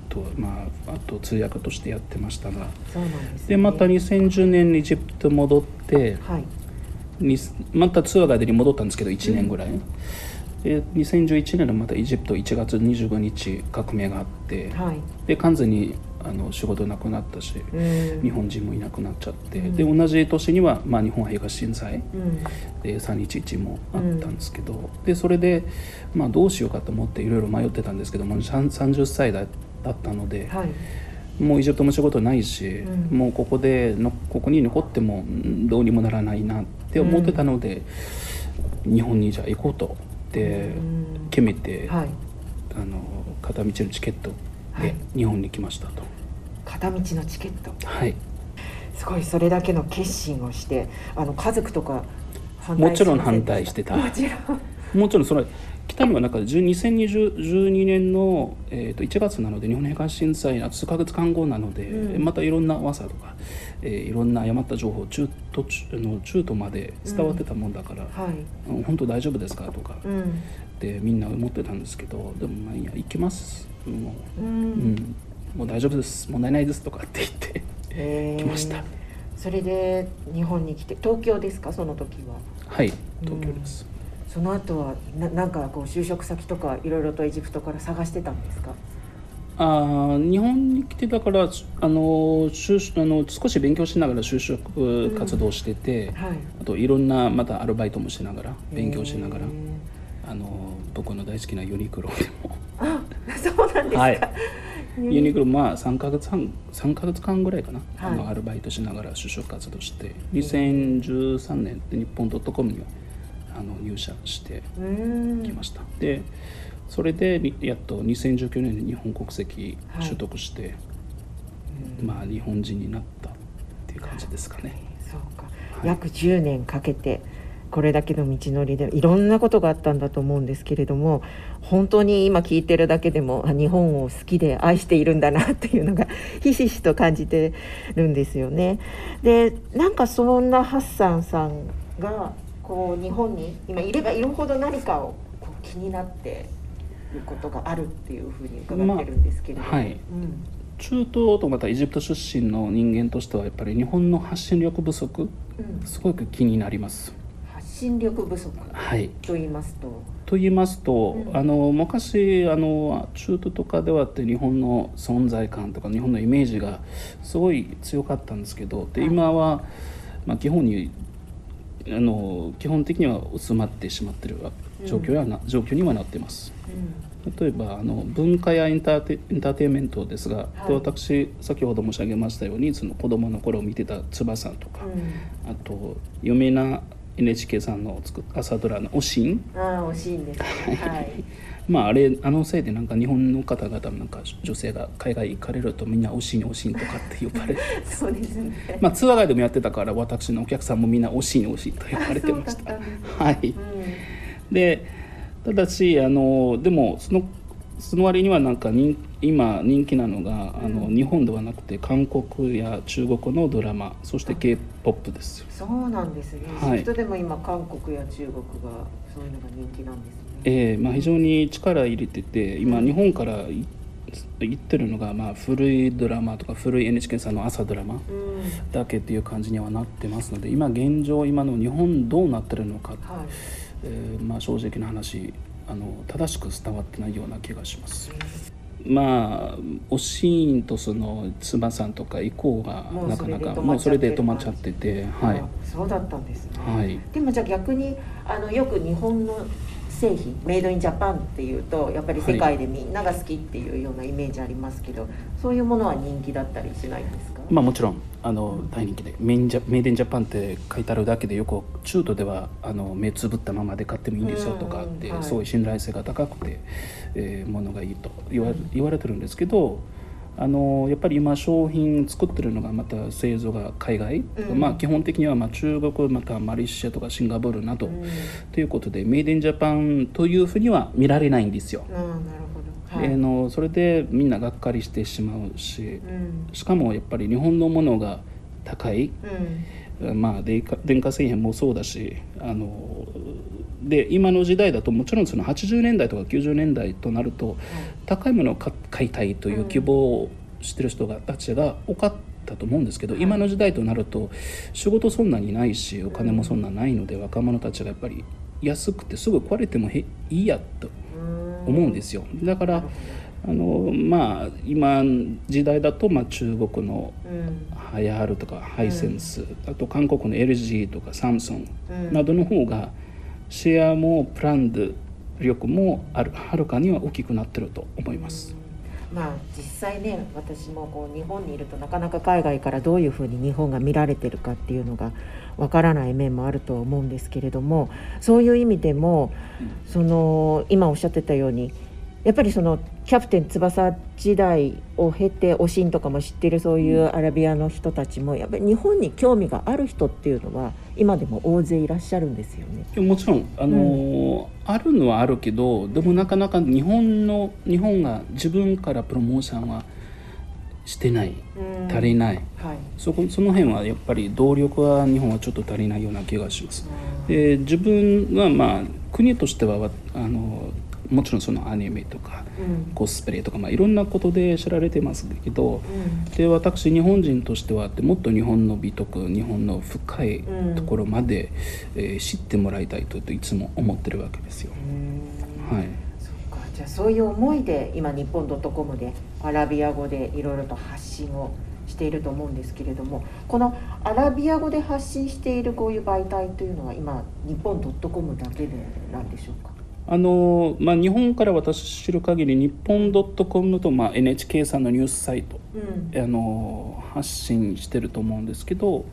と、まあ、あと通訳としてやってましたが。です、ね、でまた2010年にエジプト戻ってはい。にまたツアーガイドに戻ったんですけど1年ぐらい、で2011年のまたエジプト1月25日革命があって、はい。で完全にあの仕事なくなったし、うん。日本人もいなくなっちゃって、で同じ年には、まあ、日本東震災。うん。で311もあったんですけど、でそれで、まあ、どうしようかと思っていろいろ迷ってたんですけども30歳だだったので、はい。もうエジプトも仕事ないし、うん。もうここでのここに残ってもうんどうにもならないなって思ってたので、日本にじゃあ行こうとでうん。決めて、はい。あの片道のチケットはい。で日本に来ましたと。片道のチケット。はい、すごいそれだけの決心をしてあの家族とか反対もちろん反対してた。もちろん。もちろんそれ来たのはなんか10 2012年の、えー、と1月なので日本東震災の数ヶ月間後なので、うん。またいろんな噂とか、えーいろんな誤った情報中途中あの中途まで伝わってたもんだから、はい。うん本当大丈夫ですかとか。うん。ってみんな思ってたんですけどでもまあいいや行きます。もう。う,、うんん、もう大丈夫です。問題ないですとかって言ってへー。来ました。それで日本に来て東京ですか？その時は。はい。東京です、その後はななんかこう就職先とかいろいろとエジプトから探してたんですか？あー日本に来てたからあの就あの少し勉強しながら就職活動してて、はい。あといろんなまたアルバイトもしながら勉強しながらあの僕の大好きなユニクロでも。あそうなんですか、はい。ユニクロ。まあ3ヶ月半3ヶ月間ぐらいかな、はい。あのアルバイトしながら就職活動して。2013年で日本 .com にはあの入社してきました、でそれでにやっと2019年に日本国籍取得して、まあ日本人になったっていう感じですかね。そうか、約10年かけてこれだけの道のりでいろんなことがあったんだと思うんですけれども本当に今聞いてるだけでもあ日本を好きで愛しているんだなっていうのが ひしひしと感じてるんですよね。でなんかそんなハッサンさんがこう日本に今いればいるほど何かをこう気になっていることがあるっていうふうに伺ってるんですけれども、まあはい。うん中東とまたエジプト出身の人間としてはやっぱり日本の発信力不足うん。すごく気になります。発信力不足はい。と言いますと。と言いますと、うん。あの昔あの中東とかではって日本の存在感とか日本のイメージがすごい強かったんですけどで今は、まあ、基本にあの基本的には薄まってしまってる状況やな、状況にはなっています。例えばあの文化やエンターテエンターテインメントですが、で私先ほど申し上げましたようにその子供の頃見てた翼とか、あと有名な NHK さんの作っ朝ドラの「おしん」ああ惜しいんですね。はい。まああれあのせいでなんか日本の方々もなんか女性が海外行かれるとみんな「おしんおしん」とかって呼ばれて そうですね。まあツアーガイドもやってたから私のお客さんもみんな「おしんおしん」と呼ばれてました。はい、でただしあのでもそのその割にはなんか人今人気なのがあの、日本ではなくて韓国や中国のドラマそして k p o p ですよ。そうなんですね。はいでも今韓国や中国がそういうのが人気なんですね。えーまあ、非常に力入れてて今日本からい行ってるのが、まあ、古いドラマとか古い NHK さんの朝ドラマうん。だけっていう感じにはなってますので今現状今の日本どうなってるのか、はい。えーまあ、正直な話あの正しく伝わってないような気がします。まあおしーんとその妻さんとか以降がなかなかもうそれで止まっちゃっててはいあそうだったんですね。はいでもじゃあ逆にあのよく日本の製品メイドインジャパンっていうとやっぱり世界でみんなが好きっていうようなイメージありますけど、そういうものは人気だったりしないんですか？まあもちろんあの大人気でメインジャメイデンジャパンって書いてあるだけでよく中途ではあの目つぶったままで買ってもいいんですよとかって、うんはいすごい信頼性が高くて、えーものがいいと言わ言われてるんですけどあのやっぱり今商品作ってるのがまた製造が海外、うんまあ基本的にはまあ中国またマレーシアとかシンガポールなど、うんということでメイデンジャパンというふうには見られないんですよ。ああなるほど。はい。えーのそれでみんながっかりしてしまうし、うんしかもやっぱり日本のものが高い、うんまあ、電化電化製品もそうだしあので今の時代だともちろんその80年代とか90年代となると高いものを買買いたいという希望をしてる人がたちが多かったと思うんですけど、今の時代となると仕事そんなにないしお金もそんなないので、若者たちがやっぱり安くてすぐ壊れてもへいいやと思うんですよ。だからあのまあ今時代だとまあ中国のうん。ハイハルとかハイセンス、あと韓国の LG とかサムソンうん。などの方がシェアもプランド力もあるはるかには大きくなってると思います。まあ実際ね私もこう日本にいるとなかなか海外からどういうふうに日本が見られてるかっていうのがわからない面もあると思うんですけれどもそういう意味でもその今おっしゃってたようにやっぱりそのキャプテン翼時代を経ておしんとかも知ってるそういうアラビアの人たちもやっぱり日本に興味がある人っていうのは今でも大勢いらっしゃるんですよね。もちろんあの、あるのはあるけどでもなかなか日本の日本が自分からプロモーションはしてない足りない、はい。そこその辺はやっぱり動力は日本はちょっと足りないような気がします。で自分はまあ国としてはわあのもちろんそのアニメとかうん。コスプレとか、まあ、いろんなことで知られてますけどうん。で私日本人としてはもっと日本の美徳日本の深いところまで、えー知ってもらいたいといつも思ってるわけですよ。はい。そうか。じゃあそういう思いで今日本 .com でアラビア語でいろいろと発信をしていると思うんですけれどもこのアラビア語で発信しているこういう媒体というのは今日本 .com だけでなんでしょうか？あのまあ、日本から私知る限り日本 .com と、まあ、NHK さんのニュースサイトうん。あの発信してると思うんですけど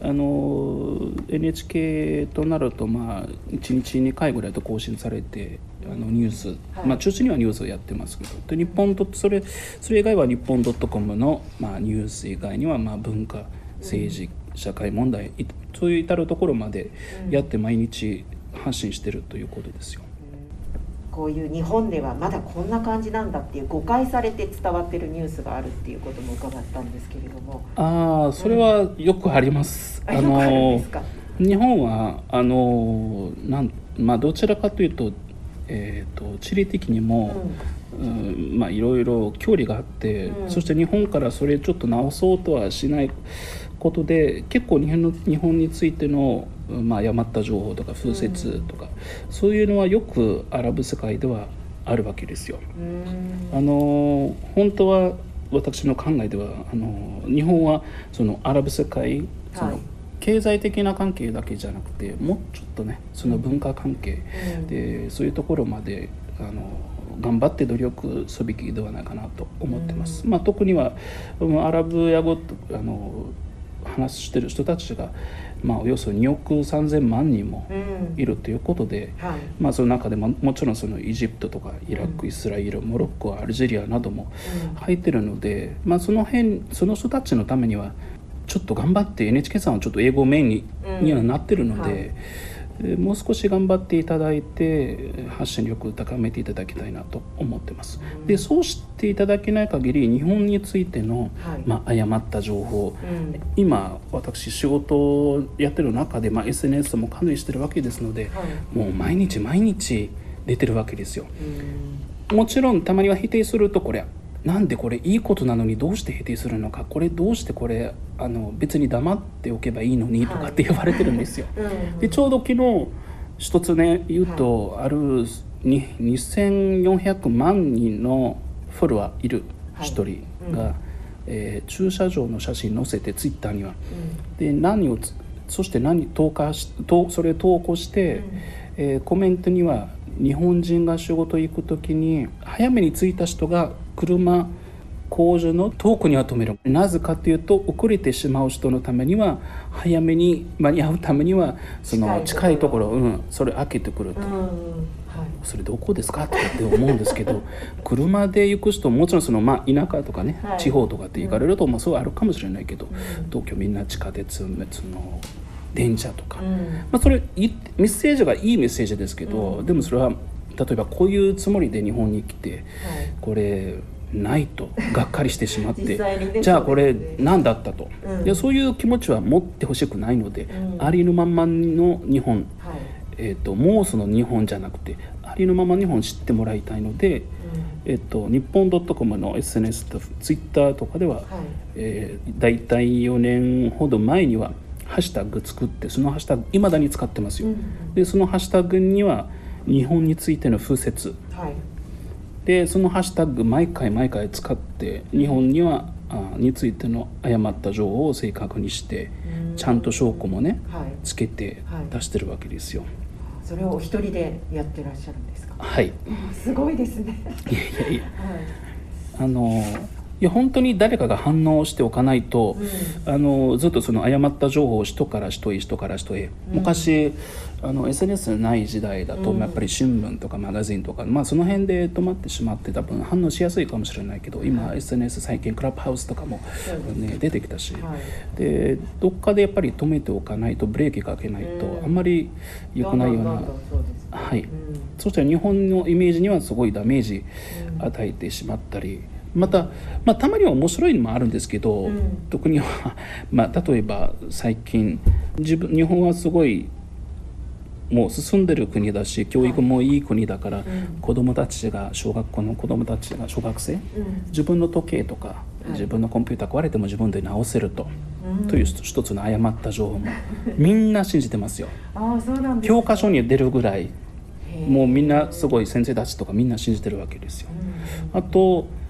あの NHK となると、まあ、1日2回ぐらいと更新されてあのニュース、まあ、中心にはニュースをやってますけどで日本とそれそれ以外は日本 .com の、まあ、ニュース以外には、まあ、文化政治社会問題いそういう至るところまでやって毎日発信してるということですよ。こういう日本ではまだこんな感じなんだっていう誤解されて伝わってるニュースがあるっていうことも伺ったんですけれども。ああそれはよくあります。あよくあるんですか？日本はあのなんまあどちらかというと,、えー、と地理的にも、うんまあいろいろ距離があって、うんそして日本からそれちょっと直そうとはしないことで結構日本の日本についての、うんまあ、誤った情報とか風説とか、そういうのはよくアラブ世界ではあるわけですよ。うんあの本当は私の考えではあの日本はそのアラブ世界そのはい経済的な関係だけじゃなくてもうちょっとねその文化関係うんでそういうところまであの頑張って努力すべきではないかなと思ってます。まあ、特にはうんアラブや語とあの話してる人たちが、まあ、およそ2億3,000万人もうんいるということで。はい。まあ、その中でももちろんそのエジプトとかイラク、イスラエルモロッコアルジェリアなども入ってるので、まあ、その辺その人たちのためにはちょっと頑張って NHK さんはちょっと英語メインに,、うんにはなってるので、はいえーもう少し頑張っていただいて発信力を高めていただきたいなと思ってます。でそうしていただけない限り日本についての、はい。まあ、誤った情報、うん。今私仕事をやってる中で、まあ、SNS も管理してるわけですので、はい。もう毎日毎日出てるわけですよ。うん。もちろんたまには否定するとこれなんでこれいいことなのにどうして否定するのか？これどうしてこれあの別に黙っておけばいいのに？とかって言われてるんですよ、うん。でちょうど昨日一つね言うと、あるに2400万人のフォロワーいる一人が、うん。えー駐車場の写真載せてツイッターには。で何をつそして何投下しとそれを投稿して、えーコメントには日本人が仕事行く時に早めに着いた人が車工場の遠くには止める。なぜかというと遅れてしまう人のためには早めに間に合うためにはその近近いところ。うん、それ開けてくると。それどこですかとかって思うんですけど車で行く人もちろんその、まあ、田舎とかね、はい。地方とかって行かれると、まあ、そうあるかもしれないけど、東京みんな地下鉄その電車とか、うん。まあ、それいメッセージがいいメッセージですけど、でもそれは例えばこういうつもりで日本に来てこれないとがっかりしてしまってねじゃあこれ何だったと、うん。でそういう気持ちは持ってほしくないので、うん。ありのままの日本はい。えー、ともうその日本じゃなくてありのまま日本知ってもらいたいので、えー、と日本 .com の SNS と Twitter とかでは、はい。えー、大体4年ほど前にはハッシュタグ作ってそのハッシュタグいまだに使ってますよ、うん。でそのハッシュタグには日本についての風説。はい。でそのハッシュタグ毎回毎回使って日本にはあについての誤った情報を正確にしてうん。ちゃんと証拠もねはい。つけてはい。出してるわけですよ。それをお一人でやってらっしゃるんですか？はい。すごいですね。いやいやいあのいや本当に誰かが反応しておかないと、あのずっとその誤った情報を人から人へ人から人へ、昔あの SNS ない時代だと、うん。やっぱり新聞とかマガジンとか、まあ、その辺で止まってしまって多分反応しやすいかもしれないけど今 SNS 最近クラブハウスとかも、ね、出てきたし、はい。でどっかでやっぱり止めておかないとブレーキかけないと、うん。あんまり良くないような。はい。うん。そしたら日本のイメージにはすごいダメージ与えてしまったり、また、まあ、たまには面白いのもあるんですけど、うん。特には、まあ、例えば最近自分日本はすごいもう進んでる国だし教育もいい国だから、子供たちが小学校の子供たちが小学生、うん。自分の時計とか、自分のコンピューター壊れても自分で直せると、という一つの誤った情報も みんな信じてますよ。ああそうなんです教科書に出るぐらいもうみんなすごい先生たちとかみんな信じてるわけですよ。あとうん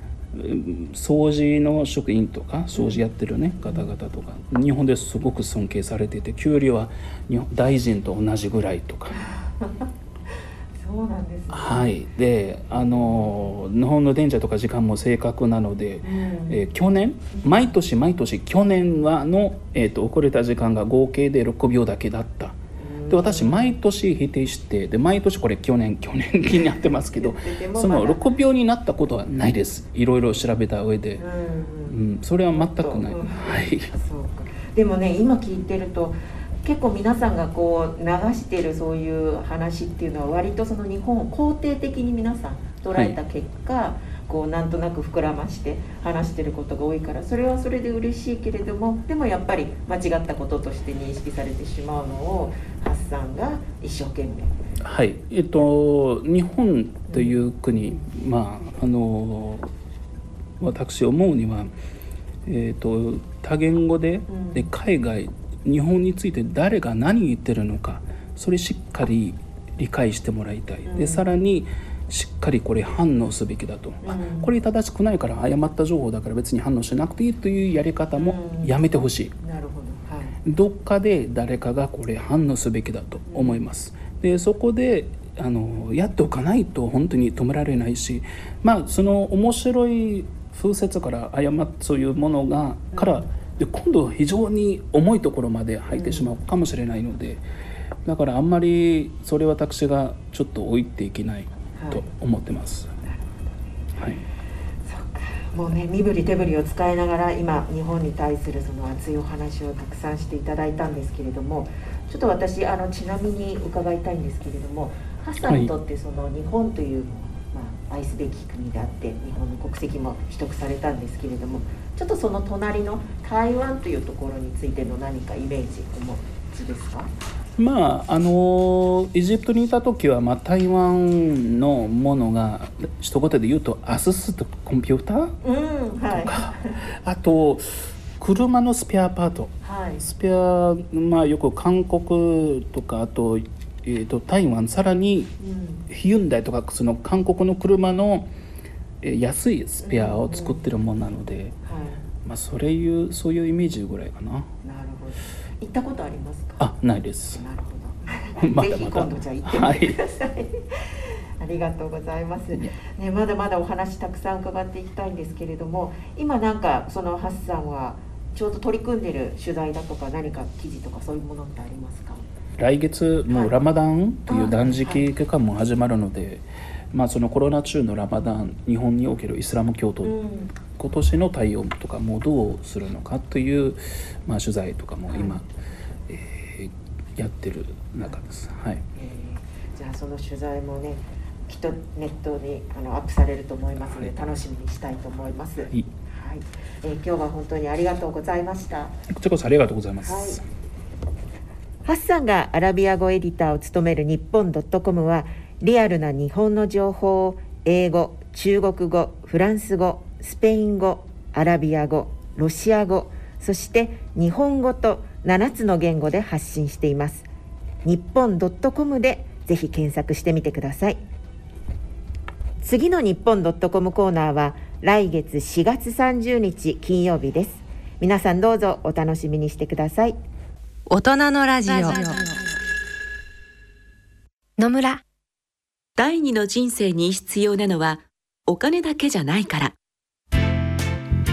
掃除の職員とか掃除やってるね方々とか日本ですごく尊敬されていて給料は日本大臣と同じぐらいとか。そうなんですね。はい。であの日本の電車とか時間も正確なので、ん。えー去年毎年毎年去年はの、えー、と遅れた時間が合計で6秒だけだった。で私毎年否定してで毎年これ去年 去年気になってますけどその6秒になったことはないです。いろいろ調べた上で、うん、それは全くない、はい。そうか。でもね今聞いてると結構皆さんがこう流してるそういう話っていうのは割とその日本を肯定的に皆さん捉えた結果、はい、こうなんとなく膨らまして話してることが多いからそれはそれで嬉しいけれどもでもやっぱり間違ったこととして認識されてしまうのをハッサンが一生懸命。はいえっと、日本という国、うん、まああの私思うには、えっと、多言語でうん、で海外日本について誰が何言ってるのかそれしっかり理解してもらいたい。でさらにしっかりこれ反応すべきだと、うん、これ正しくないから誤った情報だから別に反応しなくていいというやり方もやめてほしい、うん、なるほど、はい、どっかで誰かがこれ反応すべきだと思います、でそこであのやっておかないと本当に止められないしまあその面白い風説から誤ったそういうものがから、で今度非常に重いところまで入ってしまうかもしれないので、だからあんまりそれ私がちょっと置いていけないと思ってます。はい、もうね身振り手振りを使いながら今日本に対するその熱いお話をたくさんしていただいたんですけれどもちょっと私あのちなみに伺いたいんですけれどもハッサンにとってその日本という、まあ、愛すべき国であって日本の国籍も取得されたんですけれどもちょっとその隣の台湾というところについての何かイメージお持ちですか？まああのエジプトにいた時は、まあ、台湾のものが一言で言うとアススとコンピューター、うんはい、とか。あと車のスペアパート、はい、スペア、まあ、よく韓国とかあと,、えーと、台湾さらに、うん、ヒユンダイとかその韓国の車の、えー、安いスペアを作ってるものなので、うんうん。はい。まあ、それいうそういうイメージぐらいかな。なるほど行ったことありますか？あないです。なるほど。まぜひ今度じゃ行ってみてください、はい、ありがとうございます、ね、まだまだお話たくさん伺っていきたいんですけれども今なんかそのハッサンはちょうど取り組んでる取材だとか何か記事とかそういうものってありますか？来月もうラマダンという断食期間も始まるので、はい、まあ、そのコロナ中のラマダン日本におけるイスラム教徒、うん、今年の対応とかもどうするのかという、まあ、取材とかも今、はい、えー、やってる中です。はい、えー、じゃあその取材もねきっとネットにあのアップされると思いますので、楽しみにしたいと思います。はい、はい、えー、今日は本当にありがとうございました。こちらこそありがとうございます。はいハッサンがアラビア語エディターを務める日本ドットコムはリアルな日本の情報を英語、中国語、フランス語、スペイン語アラビア語ロシア語そして日本語と7つの言語で発信しています。日本 .com でぜひ検索してみてください。次の日本 .com コーナーは来月4月30日金曜日です。皆さんどうぞお楽しみにしてください。大人のラジオ。野村。第二の人生に必要なのはお金だけじゃないから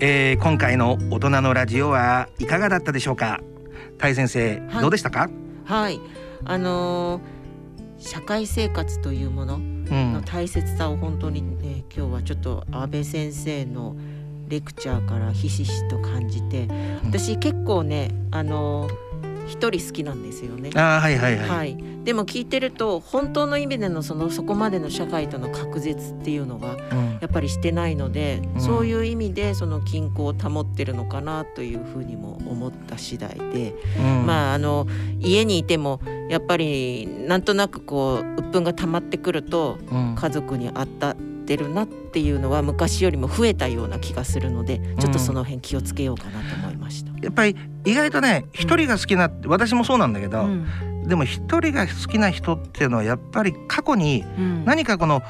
えー、今回の大人のラジオはいかがだったでしょうか？大先生、はい、どうでしたか？はい。あのー、社会生活というものの大切さを本当に、ね、今日はちょっと安倍先生のレクチャーからひしひしと感じて私結構ねあのー一人好きなんですよね。あーはいはいはい、はい、でも聞いてると本当の意味でのそのそこまでの社会との隔絶っていうのがうん。やっぱりしてないので、うん。そういう意味でその均衡を保ってるのかなというふうにも思った次第で、うん。まああの家にいてもやっぱりなんとなくこう鬱憤が溜まってくるとうん。家族に当たってるなっていうのは昔よりも増えたような気がするのでちょっとその辺気をつけようかなと思いました。やっぱり意外とね一人が好きな私もそうなんだけど、うん。でも一人が好きな人っていうのはやっぱり過去にうん。何かこの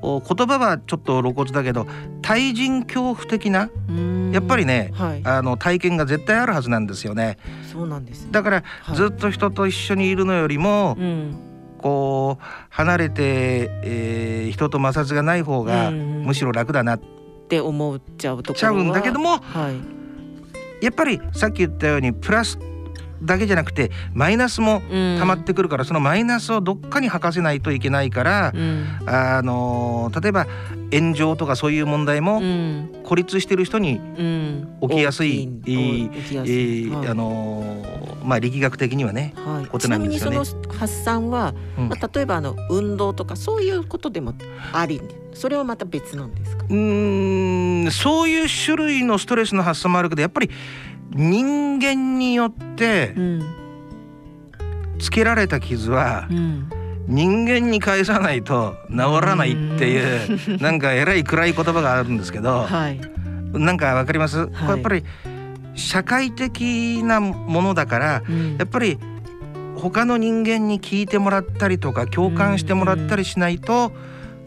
お言葉はちょっと露骨だけど対人恐怖的なうん。やっぱりねはい、あの体験が絶対あるはずなんですよね。そうなんですね。だからはい。ずっと人と一緒にいるのよりもうんこう離れて、えー人と摩擦がない方がうんむしろ楽だなっって思っちゃうところはちゃうんだけどもはい、やっぱりさっき言ったようにプラスだけじゃなくてマイナスもうん。溜まってくるから、そのマイナスをどっかに吐かせないといけないから、うん。あの例えば炎上とかそういう問題もうん。孤立してる人に、うん。起きやすいあのまあ力学的にはね、はい。ことちなんみにそなですよねの発散は、うん。まあ、例えばあの運動とかそういうことでもありそれはまた別なんですか？うーんそういう種類のストレスの発散もあるけどやっぱり人間によってん。つけられた傷はうん。人間に返さないと治らないっていう なんかえらい暗い言葉があるんですけどはい。なんかわかります、これやっぱり社会的なものだからうん。やっぱり他の人間に聞いてもらったりとか共感してもらったりしないと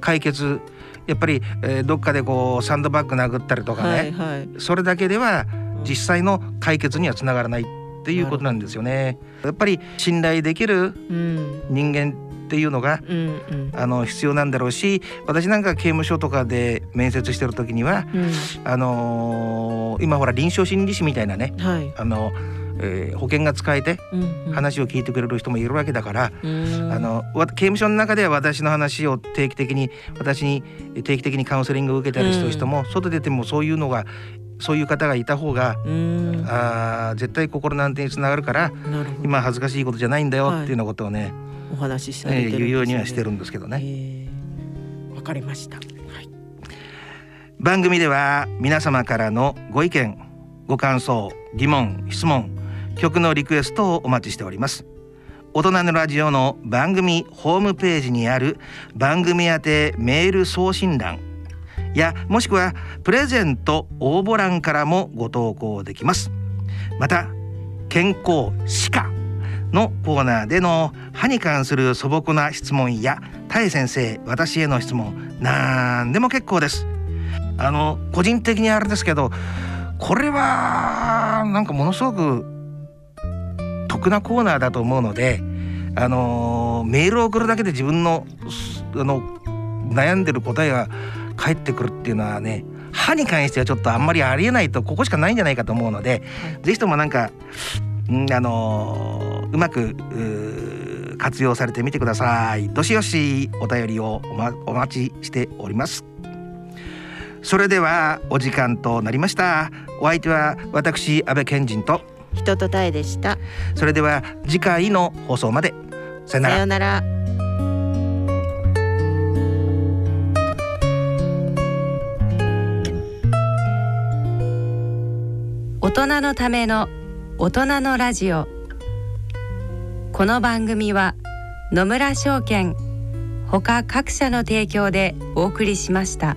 解決やっぱり、えーどっかでこうサンドバッグ殴ったりとかね、はいはい。それだけでは実際の解決にはつながらないっていうことなんですよね。やっぱり信頼できるうん。人間っていうのがうんうん。あの必要なんだろうし私なんか刑務所とかで面接してる時にはうん。あのー今ほら臨床心理士みたいなねはい。あの、えー保険が使えてうんうん。話を聞いてくれる人もいるわけだから、うん。あのわ刑務所の中では私の話を定期的に私に定期的にカウンセリングを受けたりしてる人も、外出てもそういうのがそういう方がいた方が、うん。あー絶対心の安定につながるから今恥ずかしいことじゃないんだよはい。っていうようなことをね、お話しさえーれてるね。言うようにはしてるんですけどね。えー。わかりました。番組では皆様からのご意見ご感想疑問質問曲のリクエストをお待ちしております。大人のラジオの番組ホームページにある番組宛てメール送信欄やもしくはプレゼント応募欄からもご投稿できます。また健康歯科のコーナーでの歯に関する素朴な質問やたえ先生私への質問なんでも結構です。あの個人的にあれですけどこれはなんかものすごく得なコーナーだと思うのであのメールを送るだけで自分のすあの悩んでる答えが返ってくるっていうのはね歯に関してはちょっとあんまりありえないとここしかないんじゃないかと思うので、ぜひともなんか、うん、あのうまくうー活用されてみてください。どしどしお便りをお,、ま、お待ちしております。それではお時間となりました。お相手は私安倍賢人と人とたえでしたそれでは次回の放送までさよならさよ。うなら大人のための大人のラジオこの番組は野村証券ほか各社の提供でお送りしました。